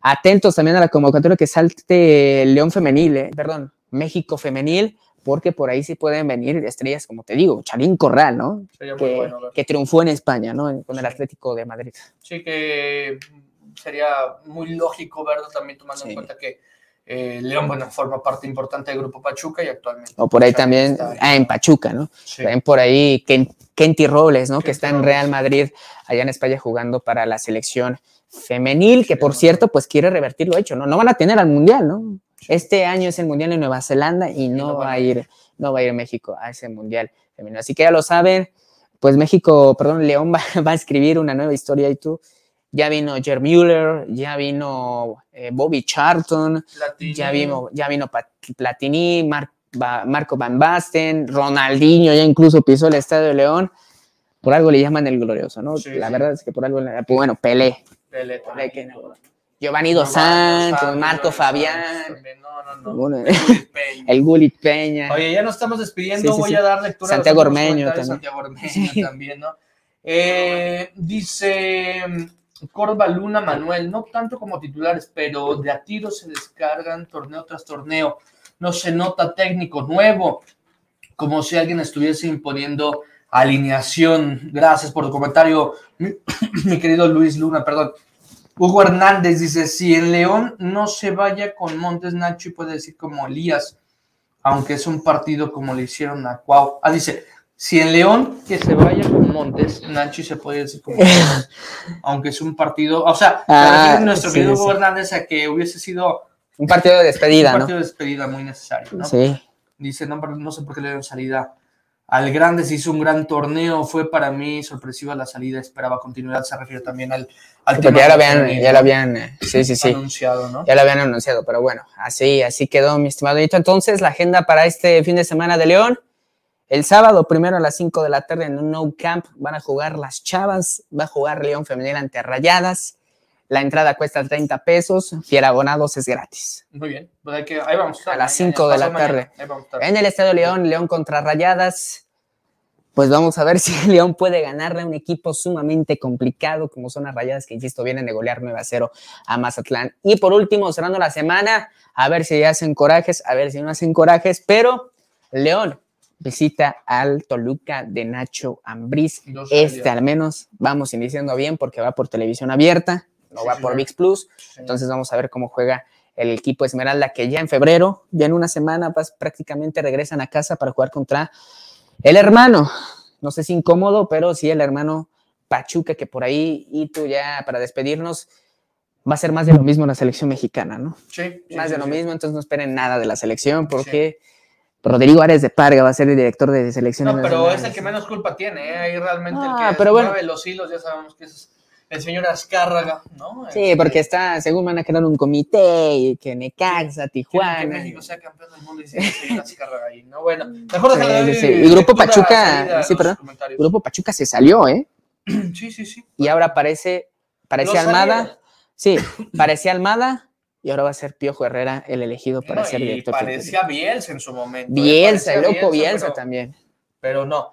atentos también a la convocatoria que salte León Femenil, eh, perdón, México Femenil, porque por ahí sí pueden venir estrellas, como te digo, Charín Corral, ¿no? Sería muy Que, bueno ver. que triunfó en España, ¿no? Con el. Atlético de Madrid. Sí, que sería muy lógico verlo también tomando Sí. en cuenta que eh, León, bueno, forma parte importante del Grupo Pachuca y actualmente. O por ahí también, está- ah, en Pachuca, ¿no? Sí. También por ahí Ken- Kenty Robles, ¿no? que está en. Real Madrid, allá en España jugando para la selección femenil, que por cierto, pues quiere revertir lo hecho, ¿no? No van a tener al Mundial, ¿no? Este año es el Mundial en Nueva Zelanda y no va a ir, no va a ir México a ese Mundial femenino. Así que ya lo saben, pues México, perdón, León va, va a escribir una nueva historia y tú. Ya vino Jer Müller, ya vino eh, Bobby Charlton, Platini, ya vino, ya vino Pat- Platini, Mar- Ba- Marco Van Basten, Ronaldinho ya incluso pisó el Estadio de León. Por algo le llaman el glorioso, ¿no? Sí, la sí. verdad es que por algo, bueno, Pelé, Pelé Pelé que no. Giovanni Dos Santos, Marco Fabián, también, No, no, no. bueno, Peña. el Gulit Peña. Oye, ya nos estamos despidiendo. Sí, sí, Voy sí. a dar lectura Santiago Ormeño también. Santiago Ormeño también, ¿no? Eh, dice Corva Luna Manuel, no tanto como titulares, pero de a tiro se descargan torneo tras torneo. No se nota técnico nuevo, como si alguien estuviese imponiendo alineación. Gracias por tu comentario, mi, mi querido Luis Luna, perdón. Hugo Hernández dice, si en León no se vaya con Montes Nacho y puede decir como Elías, aunque es un partido como le hicieron a Cuau. Ah, dice, si en León que se vaya con Montes, Nacho y se puede decir como Elías, aunque es un partido, o sea, Ah, nuestro querido sí. Hugo Hernández a que hubiese sido Un partido de despedida, un ¿no? partido de despedida muy necesario, ¿no? Sí. Dice, no, pero no sé por qué le dieron salida al grande, se hizo un gran torneo, fue para mí sorpresiva la salida, esperaba continuidad, se refiere también al, Porque ya lo habían, ya lo habían, eh, sí, sí, sí. anunciado, ¿no? Ya lo habían anunciado, pero bueno, así, así quedó, mi estimado. Entonces, la agenda para este fin de semana de León. El sábado, primero a las 5 de la tarde en un no camp, van a jugar las Chavas, va a jugar León Femenil ante Rayadas. La entrada cuesta 30 pesos, abonados es gratis. Muy bien, pues hay que, ahí vamos a estar. A las mañana, 5 de la mañana, tarde. ahí vamos a estar. En el Estadio León, León contra Rayadas. Pues vamos a ver si León puede ganarle a un equipo sumamente complicado como son las Rayadas, que insisto, vienen de golear 9 a 0 a Mazatlán. Y por último, cerrando la semana, a ver si hacen corajes, a ver si no hacen corajes, pero León visita al Toluca de Nacho Ambriz. Este al menos vamos iniciando bien porque va por televisión abierta, no Sí, va por. VIX Plus. Sí. Entonces vamos a ver cómo juega el equipo Esmeralda, que ya en febrero, ya en una semana, pues, prácticamente regresan a casa para jugar contra el hermano, no sé si incómodo, pero sí el hermano Pachuca, que por ahí, y tú ya para despedirnos, va a ser más de lo mismo la selección mexicana, ¿no? Sí. sí, más sí, de lo mismo, entonces no esperen nada de la selección, porque Rodrigo Árez de Parga va a ser el director de selecciones No, pero es el que menos culpa tiene, ¿eh? Ahí realmente Ah, el que pero bueno. los hilos, ya sabemos que es el señor Azcárraga, ¿no? Sí, Este, porque está, según van a crear un comité, y que Necaxa, Tijuana. que México sea campeón del mundo y se señor Azcárraga ahí, ¿no? Bueno, mejor Sí, sí, sí. Y Grupo Pachuca, sí, perdón. Grupo Pachuca se salió, ¿eh? Sí, sí, sí. Y ahora parece, parecía Lo Almada. salieron. Sí, parecía Almada y ahora va a ser Piojo Herrera el elegido para No, ser y director. técnico. parecía Bielsa en su momento. ¿eh? Bielsa, el loco Bielsa pero- también. pero no.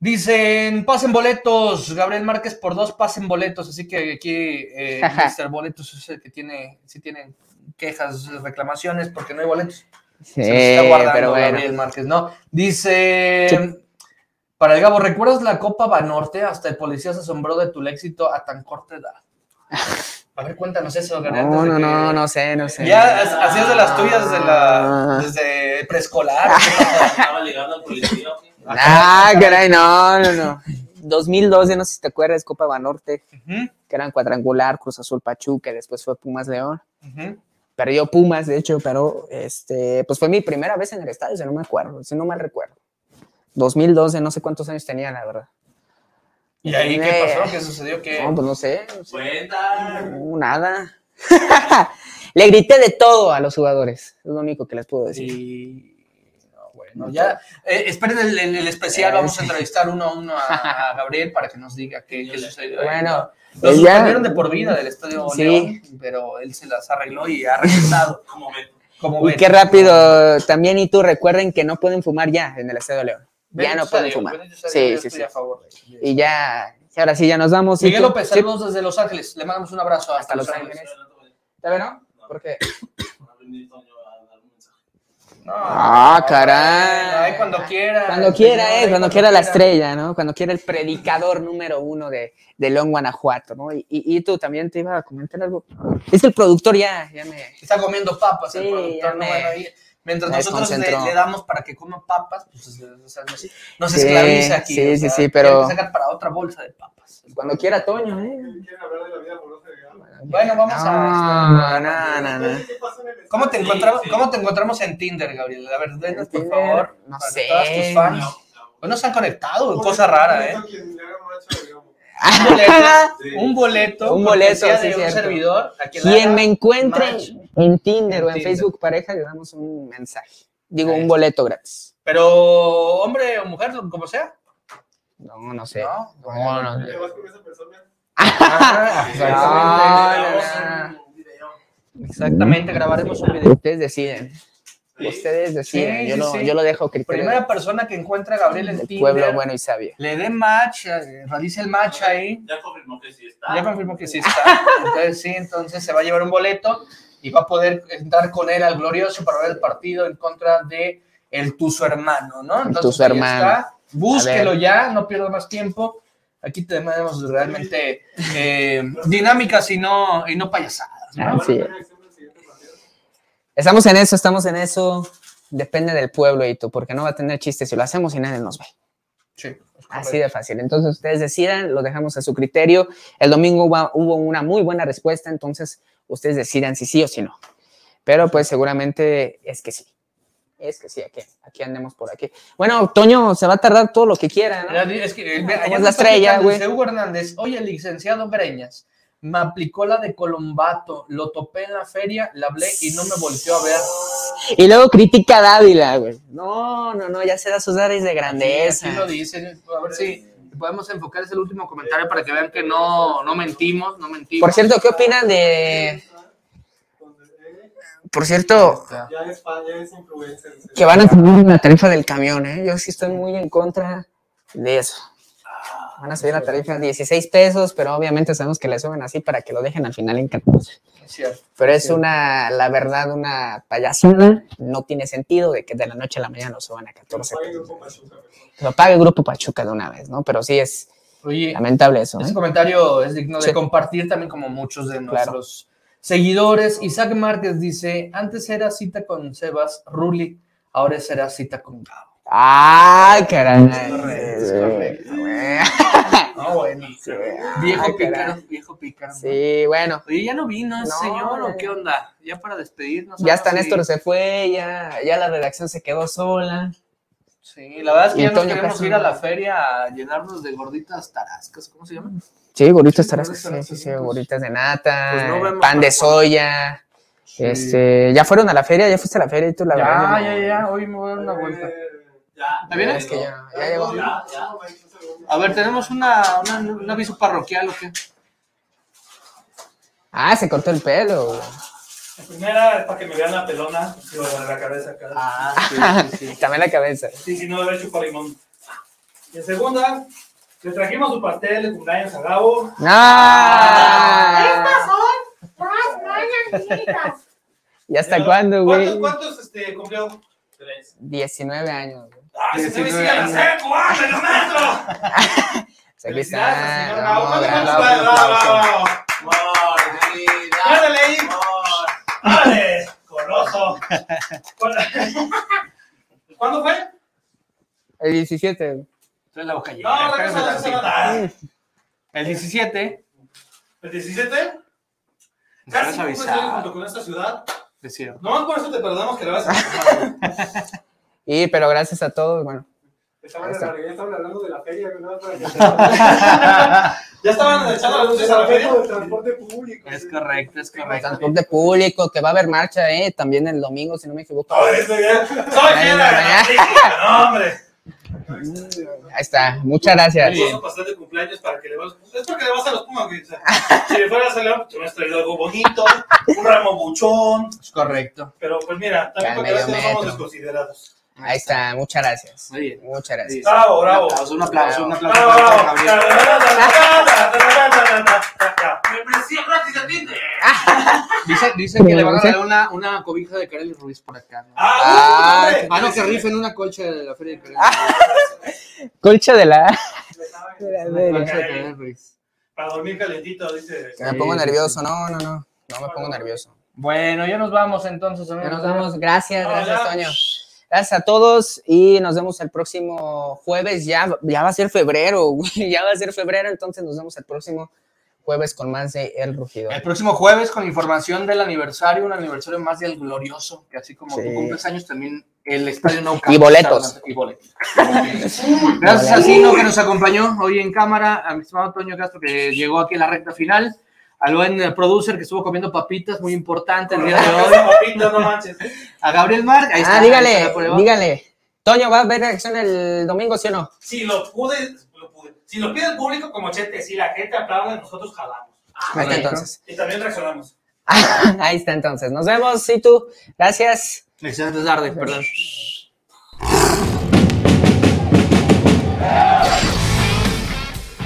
Dicen, pasen boletos, Gabriel Márquez por dos pasen boletos, así que aquí eh, Mr. Boletos es el que tiene, sí tiene quejas, reclamaciones, porque no hay boletos. Sí, Se está guardando pero bueno. Gabriel Márquez, ¿no? Dice, para el Gabo, ¿recuerdas la Copa Banorte? Hasta el policía se asombró de tu éxito a tan corta edad. A ver, cuéntanos eso, Gabriel. No, no, que- no, no sé, no sé. Ya hacías de las tuyas desde, la, Ah. desde preescolar. Estaba ligando al policía. Ah, caray, no, no, no. 2012, no sé si te acuerdas, Copa Banorte, Ujú, que eran cuadrangular, Cruz Azul Pachuca, después fue Pumas León. ujú. Perdió Pumas, de hecho, pero este, pues fue mi primera vez en el estadio, si no me acuerdo, si no mal recuerdo. 2012, no sé cuántos años tenía, la verdad. ¿Y ahí qué pasó? ¿Qué sucedió? ¿Qué? No, pues no sé, no sé. Cuenta. No, nada. Le grité de todo a los jugadores, es lo único que les puedo decir. Y... No, bueno, ya. eh, esperen el, el- el especial, Eh, vamos sí. a entrevistar uno a uno a, a Gabriel para que nos diga qué, qué sucedió. Bueno, ¿no? Lo ya- suspendieron de por vida del Estadio Sí. León, pero él se las arregló y ha regresado. Como Beto. Como Y ven. qué rápido, también y tú recuerden que no pueden fumar ya en el Estadio León. Ya Bendito no pueden fumar. Dios, Sí, sí, estoy sí. a favor de. Y ya, y ahora sí, ya nos vamos. ¿Y Miguel tú? López, Sí. saludos desde Los Ángeles. Le mandamos un abrazo hasta, Hasta Los. Ángeles. ¿Está bien, no? ¿Por qué? No, Ah, caray. ay, cuando quiera. Cuando el quiera, señor, eh, ay, cuando quiera la estrella, ¿no? Cuando quiera el predicador número uno de, de León, Guanajuato, ¿no? Y, y, y tú también te iba a comentar algo. Es el productor ya, ya me... Está comiendo papas el Sí, productor, ya ¿no? mientras me nosotros le, damos para que coma papas, pues o sea, nos, nos Sí, esclaviza aquí. sí, o sí, sea, sí, pero- que sacar para otra bolsa de papas. Cuando quiera, Toño, ¿eh? ¿Quieren hablar de la vida amorosa de Gabo? Bueno, vamos No, a... no, no, no. ¿Qué pasó en el ¿Cómo te, encontramos, Sí, sí. ¿Cómo te encontramos en Tinder, Gabriel? A ver, denos, por favor. no para sé. Todas tus fans. No, no. No se han conectado, cosa rara, ¿eh? Un boleto, Sí. un boleto, Un boleto, cortesía sí, de un cierto. servidor. a quien me encuentre match. en Tinder o En Tinder. Facebook pareja, le damos un mensaje. Digo, un boleto gratis. Pero hombre o mujer, como sea. No, no sé. No, No, no, ¿Te vas con esa persona? Ah, No, exactamente. no, Un video. Exactamente, grabaremos un video. Ustedes deciden. Ustedes deciden. Sí, yo, sí, lo, sí. yo lo dejo criterio Primera persona que encuentra a Gabriel en del Tinder, pueblo bueno y sabio. le dé match, eh, realice el match ahí. Ya confirmó que sí está. Ya confirmó que sí está. Entonces sí, entonces se va a llevar un boleto y va a poder entrar con él al glorioso para ver el partido en contra de el Tuzo hermano, ¿no? Entonces, Tuzo hermano. está. Búsquelo ya, no pierda más tiempo. Aquí tenemos realmente eh, dinámicas y no, y no payasadas. Estamos en eso, estamos en eso. Depende del pueblo y tú, porque no va a tener chistes si lo hacemos y nadie nos ve. Sí, Así de fácil. Entonces ustedes decidan, lo dejamos a su criterio. El domingo hubo, hubo una muy buena respuesta, entonces ustedes decidan si sí o si no. Pero pues seguramente es que sí. Es que sí, aquí, aquí andemos por aquí. Bueno, Toño se va a tardar todo lo que quiera, ¿no? Es que, eh, allá es la estrella, güey. Hugo Hernández, oye, licenciado Greñas, me aplicó la de Colombato, lo topé en la feria, la hablé y no me volteó a ver. Y luego critica a Dávila, güey. No, no, no, ya se da sus aires de grandeza. Aquí lo dice, a ver si podemos enfocar ese último comentario para que vean que no, no mentimos, no mentimos. Por cierto, ¿qué opinan de...? Por cierto, Ya es fan, ya es influencer. que van a subir la tarifa del camión, ¿eh? Yo sí estoy muy en contra de eso. Van a subir la tarifa a 16 pesos, pero obviamente sabemos que le suben así para que lo dejen al final en 14. Es cierto. Pero es una, la verdad, una payasada. No tiene sentido de que de la noche a la mañana lo suban a 14 Pague pesos. Grupo Pachuca, mejor. Que Lo pague el Grupo Pachuca de una vez, ¿no? Pero sí es Oye, lamentable eso, ese ¿eh? comentario es digno de compartir también como muchos de nuestros seguidores. Isaac Márquez dice, antes era cita con Sebas Rulli, ahora será cita con Gabo. Ay, caray. Es correcto. No, bueno. Viejo Ay, pícaro, caray. viejo pícaro. Sí, bueno. Oye, ¿ya no vino ese No, señor o qué onda? Ya para despedirnos. Ya sí. Néstor se fue, ya, ya la redacción se quedó sola. Sí, la verdad es que Y ya nos queremos ir a la feria a llenarnos de gorditas tarascas, ¿cómo se llama? Sí, gorditas Sí, sí, sí, sí, gorditas de nata, Pues no vemos pan de para soya. Este, ya fueron a la feria, ya fuiste a la feria y tú la Ya, verdad. no- ya, ya, hoy me voy a dar una vuelta. Eh, Ya. ¿Ya viene? Es que ya, ya llegó. Ya, ya. A ver, tenemos una, una- un aviso parroquial o qué? Ah, se cortó el pelo. La primera es para que me vean la pelona, digo, de la cabeza acá. Ah, sí, sí, sí. También la cabeza. Sí, si no, de haber chupado limón. Y en segunda, le trajimos su pastel de cumpleaños a Gabo. ¡Ah! Las mañanitas. ¿Y hasta cuándo, ¿Cuántos, güey? cuántos este, cumplió? Tres. 19 años. güey. ¡Ah, se te 19 sigue la años. seco! ¡Ándale, maestro! Pues Aquí Felicidades está. al señor No, Gabo. gran Bravo, aplauso. bravo, bravo. ¡Ándale ahí! ¡Ándale! ¡Coloso! ¿Cuándo fue? El 17. La boca llena. No, no, espérame no, no, tantito. no, no. El 17, ¿El 17? nos Casi años junto con esta ciudad. Es cierto. No, por eso te perdonamos que le vas a... Y, pero gracias a todos, bueno. Estaban, estaban hablando de la feria, ¿no? ya estaban echando las luces a la feria. de transporte público. Es correcto, es correcto. Transporte público, que va a haber marcha, ¿eh? También el domingo, si no me equivoco. Soy no, la no, hombre. Ahí está, muchas gracias. Un pastel de cumpleaños para que le vas. Es porque le vas a los Pumas, güey. O sea, si le fueras a León, te hubieras traído algo bonito, un ramo buchón. Es correcto. Pero pues mira, también Ya, para que veas que no somos desconsiderados. Ahí está, muchas gracias. Muy bien. Muchas gracias. Bravo, bravo. Un aplauso, un aplauso, Bravo, bravo. Membresía gratis de Tinder. Dice, dice que le van a dar una, una cobija de Kareli Ruiz por acá. ¿no? Ah, hombre. Ah, no, que rifen una colcha de la feria de Kareli Colcha de la. Ruiz. Una colcha de Kareli Ruiz. Para dormir calentito, dice. Que me pongo nervioso, no, no, no. No me pongo nervioso. Bueno, ya nos vamos entonces. Ya nos vamos. Gracias, gracias. Toño. Gracias a todos y nos vemos el próximo jueves. Ya, ya va a ser febrero, güey. Ya va a ser febrero, entonces nos vemos el próximo jueves con más de El Rugido. El próximo jueves con información del aniversario, un aniversario más del glorioso, que así como Sí. tú cumples años también el estadio No Y boletos. Y boletos. Gracias a Sino que nos acompañó hoy en cámara, a mi estimado Toño Castro que llegó aquí a la recta final, al buen eh, producer que estuvo comiendo papitas, muy importante el día de hoy, Papita, no manches. a Gabriel Mar, ahí está. Ah, dígale, está dígale. Toño, ¿va a haber reacción el domingo, sí o no? Si lo pude, lo pude. Si lo pide el público como Chete, si la gente aplaude, nosotros jalamos. Ahí está entonces. Y también reaccionamos. Ahí está entonces. Nos vemos, y tú. Gracias. Excelente tarde, perdón.